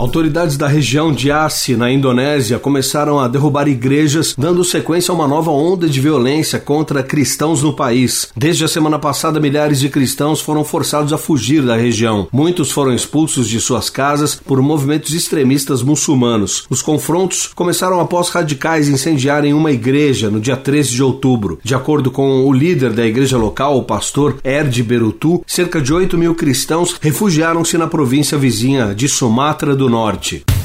Autoridades da região de Aceh, na Indonésia, começaram a derrubar igrejas, dando sequência a uma nova onda de violência contra cristãos no país. Desde a semana passada, milhares de cristãos foram forçados a fugir da região. Muitos foram expulsos de suas casas por movimentos extremistas muçulmanos. Os confrontos começaram após radicais incendiarem uma igreja no dia 13 de outubro. De acordo com o líder da igreja local, o pastor Erd Berutu, cerca de 8 mil cristãos refugiaram-se na província vizinha de Sumatra do Norte.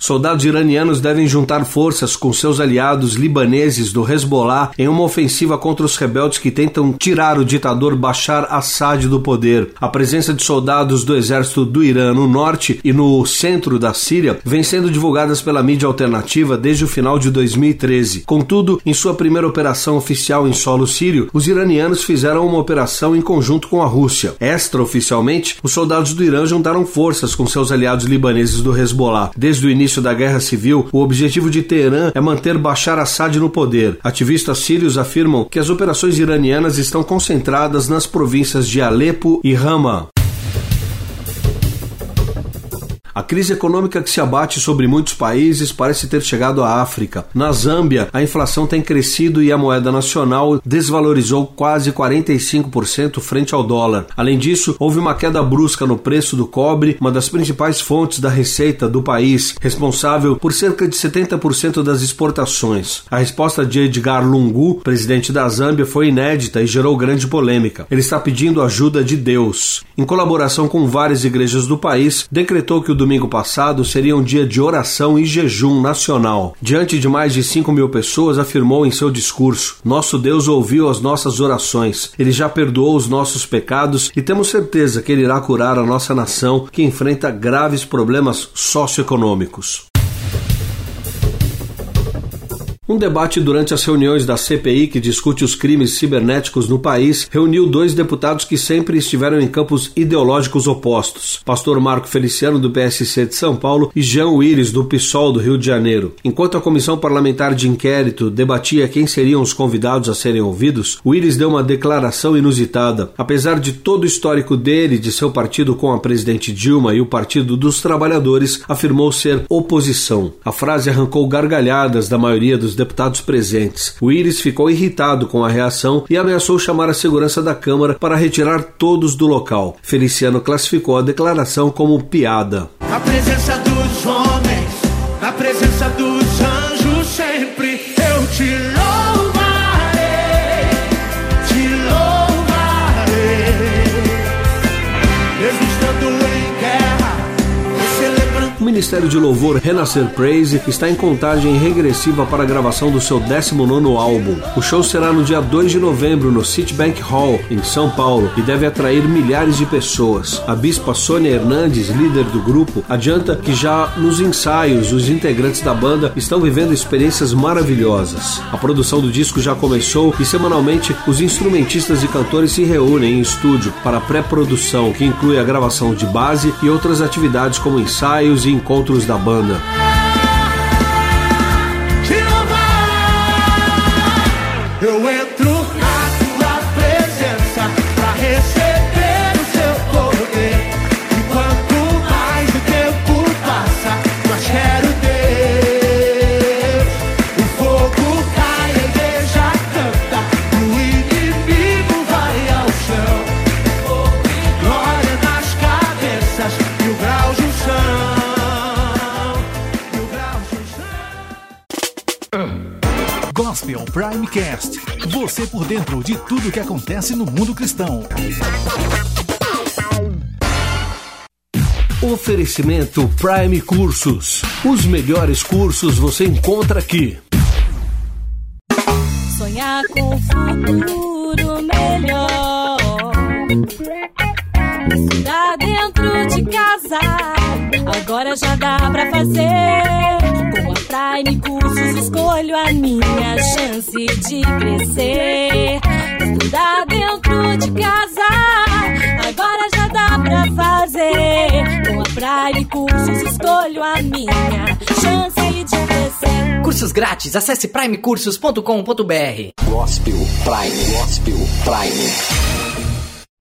Soldados iranianos devem juntar forças com seus aliados libaneses do Hezbollah em uma ofensiva contra os rebeldes que tentam tirar o ditador Bashar Assad do poder. A presença de soldados do exército do Irã no norte e no centro da Síria vem sendo divulgadas pela mídia alternativa desde o final de 2013. Contudo, em sua primeira operação oficial em solo sírio, os iranianos fizeram uma operação em conjunto com a Rússia. Extraoficialmente, os soldados do Irã juntaram forças com seus aliados libaneses do Hezbollah. Desde o início início da guerra civil, o objetivo de Teherã é manter Bashar Assad no poder. Ativistas sírios afirmam que as operações iranianas estão concentradas nas províncias de Alepo e Hama. A crise econômica que se abate sobre muitos países parece ter chegado à África. Na Zâmbia, a inflação tem crescido e a moeda nacional desvalorizou quase 45% frente ao dólar. Além disso, houve uma queda brusca no preço do cobre, uma das principais fontes da receita do país, responsável por cerca de 70% das exportações. A resposta de Edgar Lungu, presidente da Zâmbia, foi inédita e gerou grande polêmica. Ele está pedindo ajuda de Deus. Em colaboração com várias igrejas do país, decretou que o domingo passado seria um dia de oração e jejum nacional. Diante de mais de 5 mil pessoas, afirmou em seu discurso: Nosso Deus ouviu as nossas orações, ele já perdoou os nossos pecados e temos certeza que ele irá curar a nossa nação que enfrenta graves problemas socioeconômicos. Um debate durante as reuniões da CPI que discute os crimes cibernéticos no país reuniu dois deputados que sempre estiveram em campos ideológicos opostos: Pastor Marco Feliciano, do PSC de São Paulo, e Jean Willis, do PSOL do Rio de Janeiro. Enquanto a comissão parlamentar de inquérito debatia quem seriam os convidados a serem ouvidos, Willis deu uma declaração inusitada. Apesar de todo o histórico dele de seu partido com a presidente Dilma e o Partido dos Trabalhadores, afirmou ser oposição. A frase arrancou gargalhadas da maioria dos deputados presentes. O ficou irritado com a reação e ameaçou chamar a segurança da Câmara para retirar todos do local. Feliciano classificou a declaração como piada. A presença dos homens, a presença dos Ministério de Louvor Renascer Praise está em contagem regressiva para a gravação do seu 19 álbum. O show será no dia 2 de novembro no Citibank Hall, em São Paulo, e deve atrair milhares de pessoas. A bispa Sônia Hernandes, líder do grupo, adianta que já nos ensaios os integrantes da banda estão vivendo experiências maravilhosas. A produção do disco já começou e semanalmente os instrumentistas e cantores se reúnem em estúdio para pré-produção, que inclui a gravação de base e outras atividades como ensaios e encontros da banda. Eu entro Gospel Primecast. Você por dentro de tudo que acontece no mundo cristão. Oferecimento Prime Cursos. Os melhores cursos você encontra aqui. Sonhar com um futuro melhor. Tá dentro de casa, agora já dá pra fazer online cursos, escolho a minha chance de crescer. Estudar dentro de casa, agora já dá pra fazer. Com a Prime Cursos, escolho a minha chance de crescer. Cursos grátis, acesse primecursos.com.br. Gospel Prime, Gospel Prime.